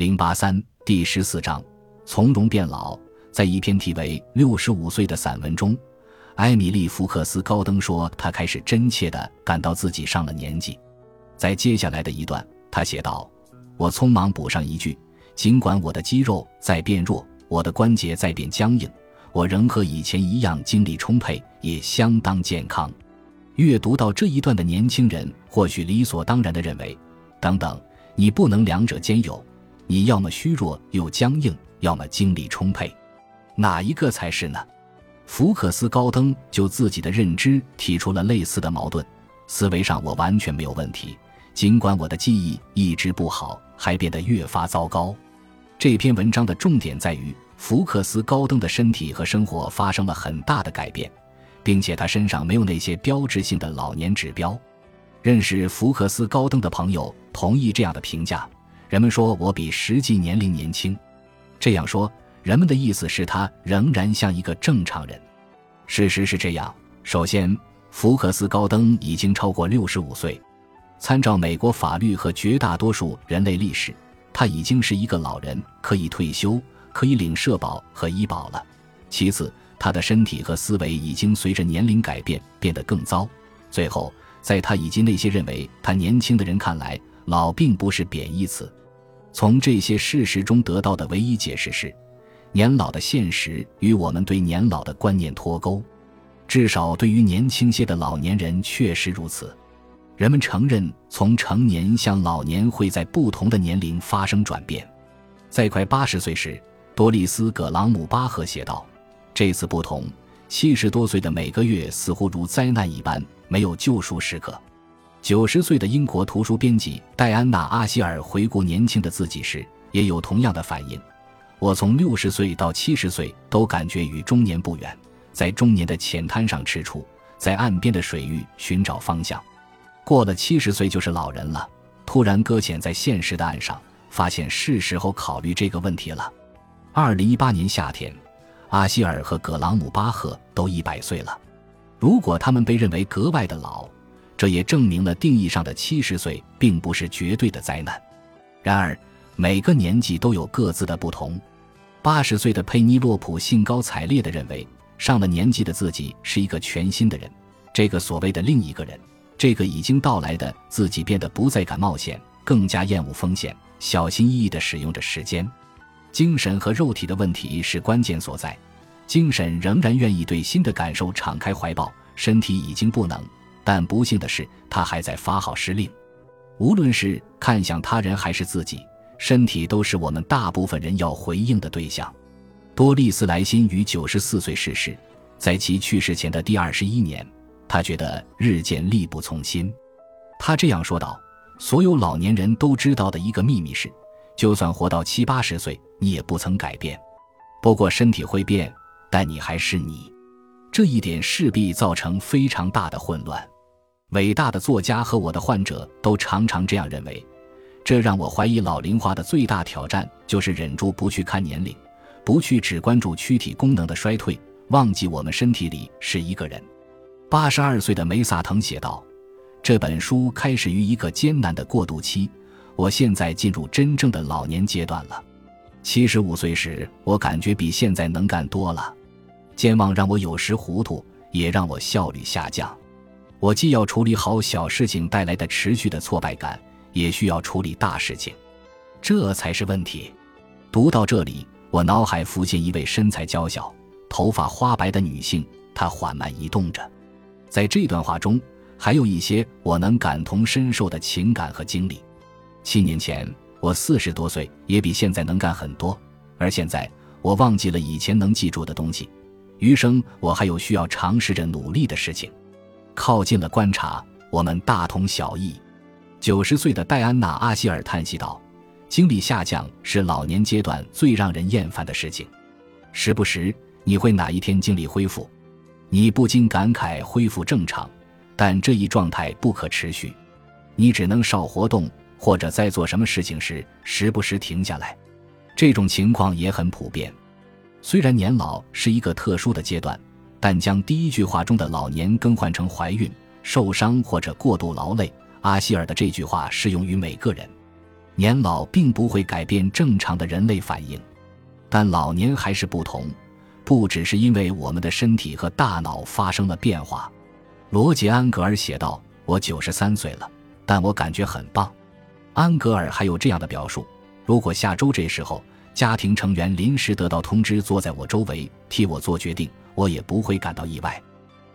零八三第十四章：从容变老。在一篇题为《六十五岁》的散文中，艾米丽·福克斯·高登说，她开始真切地感到自己上了年纪。在接下来的一段，他写道：“我匆忙补上一句，尽管我的肌肉在变弱，我的关节在变僵硬，我仍和以前一样精力充沛，也相当健康。”阅读到这一段的年轻人或许理所当然地认为：“等等，你不能两者兼有。”你要么虚弱又僵硬，要么精力充沛，哪一个才是呢？福克斯高登就自己的认知提出了类似的矛盾。思维上我完全没有问题，尽管我的记忆一直不好，还变得越发糟糕。这篇文章的重点在于福克斯高登的身体和生活发生了很大的改变，并且他身上没有那些标志性的老年指标。认识福克斯高登的朋友同意这样的评价。人们说我比实际年龄年轻，这样说，人们的意思是他仍然像一个正常人。事实是这样。首先，福克斯高登已经超过六十五岁，参照美国法律和绝大多数人类历史，他已经是一个老人，可以退休，可以领社保和医保了。其次，他的身体和思维已经随着年龄改变变得更糟。最后，在他以及那些认为他年轻的人看来，老并不是贬义词。从这些事实中得到的唯一解释是，年老的现实与我们对年老的观念脱钩，至少对于年轻些的老年人确实如此。人们承认，从成年向老年会在不同的年龄发生转变。在快八十岁时，多丽丝·葛朗姆巴赫写道：“这次不同，七十多岁的每个月似乎如灾难一般，没有救赎时刻。”九十岁的英国图书编辑戴安娜·阿希尔回顾年轻的自己时，也有同样的反应。我从六十岁到七十岁都感觉与中年不远，在中年的浅滩上吃出，在岸边的水域寻找方向。过了七十岁就是老人了，突然搁浅在现实的岸上，发现是时候考虑这个问题了。二零一八年夏天，阿希尔和葛朗姆巴赫都一百岁了。如果他们被认为格外的老，这也证明了定义上的七十岁并不是绝对的灾难。然而，每个年纪都有各自的不同。八十岁的佩妮洛普兴高采烈地认为，上了年纪的自己是一个全新的人。这个所谓的另一个人，这个已经到来的自己，变得不再敢冒险，更加厌恶风险，小心翼翼地使用着时间。精神和肉体的问题是关键所在。精神仍然愿意对新的感受敞开怀抱，身体已经不能。但不幸的是，他还在发号施令。无论是看向他人还是自己，身体都是我们大部分人要回应的对象。多丽丝·莱辛于九十四岁逝世，在其去世前的第二十一年，他觉得日渐力不从心。他这样说道：“所有老年人都知道的一个秘密是，就算活到七八十岁，你也不曾改变。不过身体会变，但你还是你。这一点势必造成非常大的混乱。”伟大的作家和我的患者都常常这样认为，这让我怀疑老龄化的最大挑战就是忍住不去看年龄，不去只关注躯体功能的衰退，忘记我们身体里是一个人。八十二岁的梅萨腾写道：“这本书开始于一个艰难的过渡期，我现在进入真正的老年阶段了。七十五岁时，我感觉比现在能干多了。健忘让我有时糊涂，也让我效率下降。”我既要处理好小事情带来的持续的挫败感，也需要处理大事情，这才是问题。读到这里，我脑海浮现一位身材娇小、头发花白的女性，她缓慢移动着。在这段话中，还有一些我能感同身受的情感和经历。七年前，我四十多岁，也比现在能干很多。而现在，我忘记了以前能记住的东西，余生我还有需要尝试着努力的事情。靠近了观察，我们大同小异。九十岁的戴安娜·阿希尔叹息道：“精力下降是老年阶段最让人厌烦的事情。时不时，你会哪一天精力恢复？你不禁感慨恢复正常，但这一状态不可持续。你只能少活动，或者在做什么事情时时不时停下来。这种情况也很普遍。虽然年老是一个特殊的阶段。”但将第一句话中的“老年”更换成“怀孕、受伤或者过度劳累”，阿希尔的这句话适用于每个人。年老并不会改变正常的人类反应，但老年还是不同，不只是因为我们的身体和大脑发生了变化。罗杰·安格尔写道：“我九十三岁了，但我感觉很棒。”安格尔还有这样的表述：“如果下周这时候家庭成员临时得到通知，坐在我周围替我做决定，我也不会感到意外。”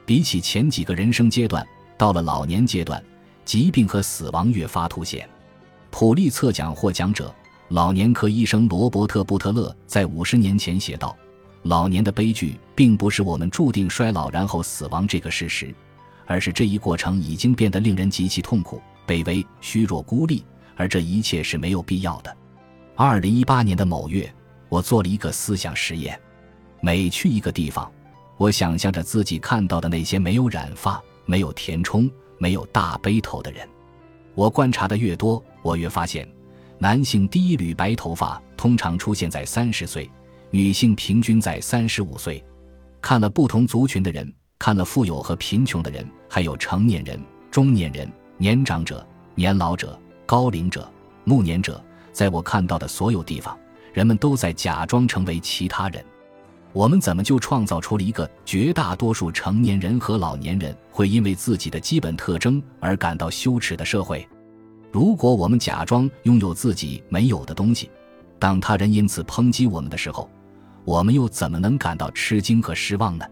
比起前几个人生阶段，到了老年阶段，疾病和死亡越发凸显。普利策奖获奖者、老年科医生罗伯特·布特勒在五十年前写道：“老年的悲剧并不是我们注定衰老然后死亡这个事实，而是这一过程已经变得令人极其痛苦、卑微、虚弱、孤立，而这一切是没有必要的。”二零一八年的某月，我做了一个思想实验：每去一个地方，我想象着自己看到的那些没有染发、没有填充、没有大背头的人。我观察的越多，我越发现，男性第一缕白头发通常出现在三十岁，女性平均在三十五岁。看了不同族群的人，看了富有和贫穷的人，还有成年人、中年人、年长者、年老者、高龄者、暮年者，在我看到的所有地方，人们都在假装成为其他人。我们怎么就创造出了一个绝大多数成年人和老年人会因为自己的基本特征而感到羞耻的社会？如果我们假装拥有自己没有的东西，当他人因此抨击我们的时候，我们又怎么能感到吃惊和失望呢？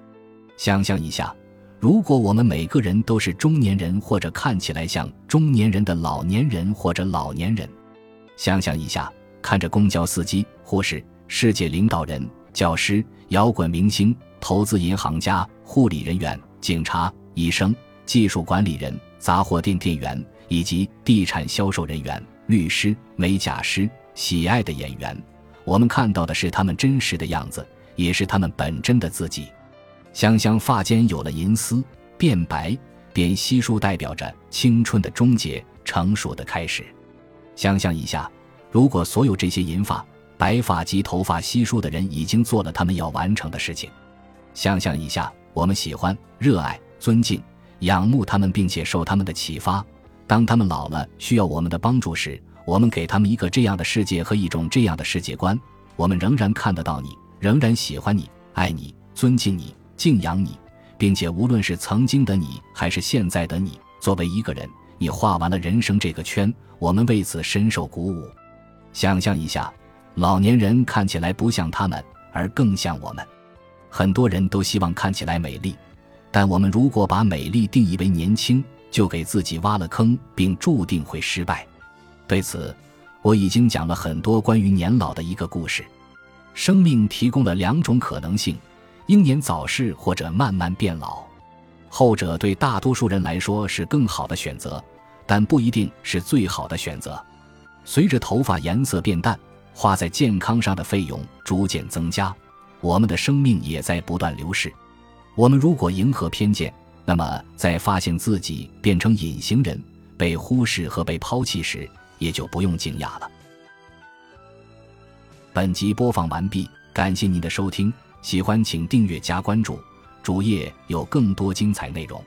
想象一下，如果我们每个人都是中年人或者看起来像中年人的老年人或者老年人，想象一下，看着公交司机、护士、世界领导人。教师、摇滚明星、投资银行家、护理人员、警察、医生、技术管理人、杂货店店员，以及地产销售人员、律师、美甲师、喜爱的演员，我们看到的是他们真实的样子，也是他们本真的自己。想想发间有了银丝，变白、变稀疏，代表着青春的终结、成熟的开始。想象一下，如果所有这些银发。白发及头发稀疏的人已经做了他们要完成的事情。想象一下，我们喜欢、热爱、尊敬、仰慕他们，并且受他们的启发。当他们老了，需要我们的帮助时，我们给他们一个这样的世界和一种这样的世界观。我们仍然看得到你，仍然喜欢你，爱你，尊敬你，敬仰你，并且无论是曾经的你，还是现在的你，作为一个人，你画完了人生这个圈。我们为此深受鼓舞。想象一下。老年人看起来不像他们，而更像我们。很多人都希望看起来美丽，但我们如果把美丽定义为年轻，就给自己挖了坑，并注定会失败。对此，我已经讲了很多关于年老的一个故事。生命提供了两种可能性：英年早逝或者慢慢变老。后者对大多数人来说是更好的选择，但不一定是最好的选择。随着头发颜色变淡。花在健康上的费用逐渐增加，我们的生命也在不断流逝。我们如果迎合偏见，那么在发现自己变成隐形人、被忽视和被抛弃时，也就不用惊讶了。本集播放完毕，感谢您的收听，喜欢请订阅加关注，主页有更多精彩内容。